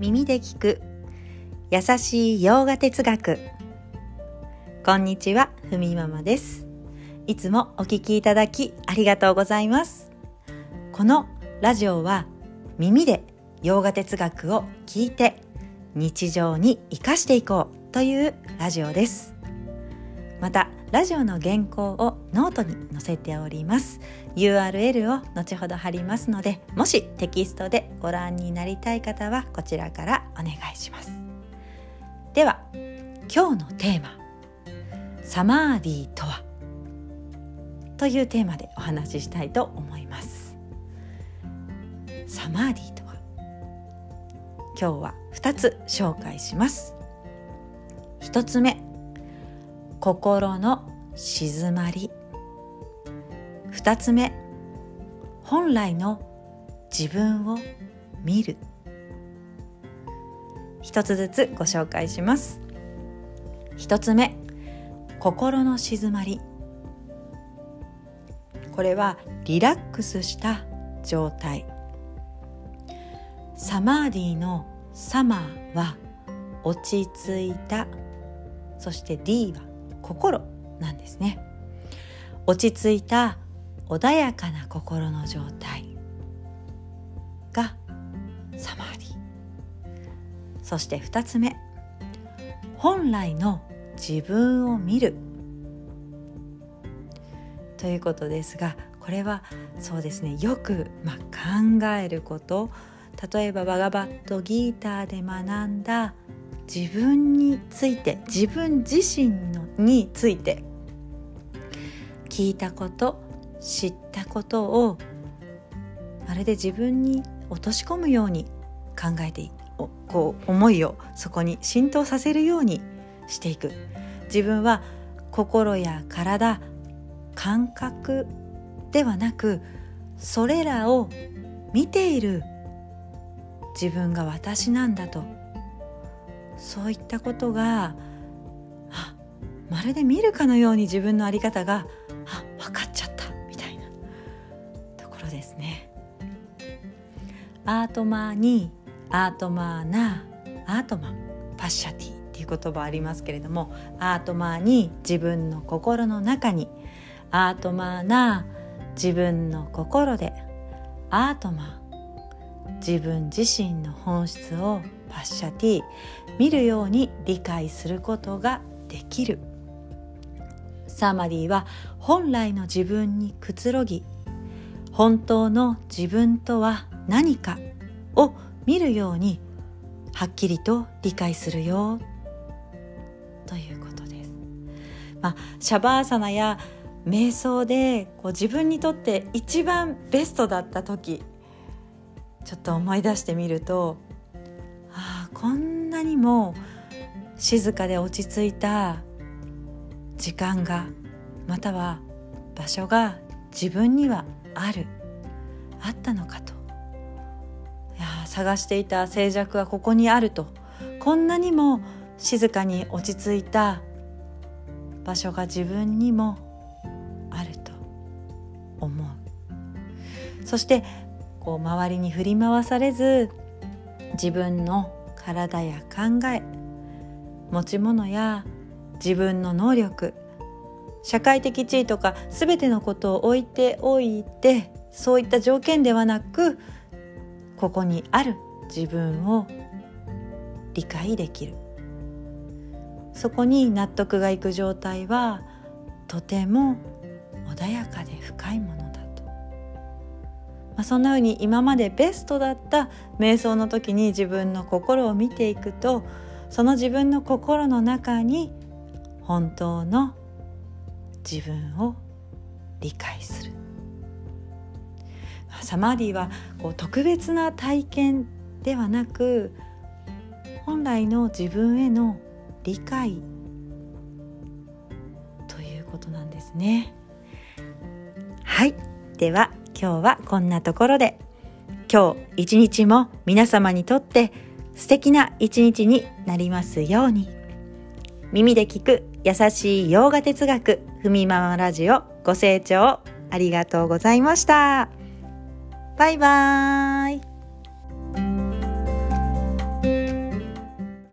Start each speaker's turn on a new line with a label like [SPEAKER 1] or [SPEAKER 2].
[SPEAKER 1] 耳で聞く。優しいヨガ哲学。こんにちはふみママです。いつもお聞きいただきありがとうございます。このラジオは耳でヨガ哲学を聞いて日常に生かしていこうというラジオです。またラジオの原稿をノートに載せております。URL を後ほど貼りますのでもしテキストでご覧になりたい方はこちらからお願いします。では今日のテーマ「サマーディとは?」というテーマでお話ししたいと思います。サマーディとは？今日は2つ紹介します。1つ目心の静まり。2つ目本来の自分を見る。一つずつご紹介します。一つ目心の静まり。これはリラックスした状態。サマーディのサマーは落ち着いた。そして D は心なんですね。落ち着いた穏やかな心の状態がサマーディ。そして2つ目。本来の自分を見る。ということですがこれはそうですね。よく、まあ、考えること。例えばバガバットギーターで学んだ自分について自分自身のについて聞いたこと知ったことをまるで自分に落とし込むように考えてこう思いをそこに浸透させるようにしていく。自分は心や体感覚ではなくそれらを見ている自分が私なんだとそういったことがまるで見るかのように自分の在り方があ分かっちゃったみたいなところですね。アートマーにアートマーなアートマンパッシャティっていう言葉ありますけれどもアートマーに自分の心の中にアートマーな自分の心でアートマー自分自身の本質をパッシャティ見るように理解することができるサマディは本来の自分にくつろぎ本当の自分とは何かを見るようにはっきりと理解するよということです。まあ、シャバーサナや瞑想でこう自分にとって一番ベストだった時ちょっと思い出してみるとこんなにも静かで落ち着いた時間がまたは場所が自分にはある。あったのかと。いや探していた静寂はここにあると。こんなにも静かに落ち着いた場所が自分にもあると。思う。そしてこう周りに振り回されず自分の体や考え持ち物や自分の能力社会的地位とか全てのことを置いておいてそういった条件ではなくここにある自分を理解できる。そこに納得がいく状態はとても穏やかで深いもの、あ、そんなふうに今までベストだった瞑想の時に自分の心を見ていくとその自分の心の中に本当の自分を理解するサマーディはこう特別な体験ではなく本来の自分への理解ということなんですね。はい。では今日はこんなところで今日一日も皆様にとって素敵な一日になりますように耳で聞く優しい洋画哲学ふみママラジオご清聴ありがとうございました。バイバーイ。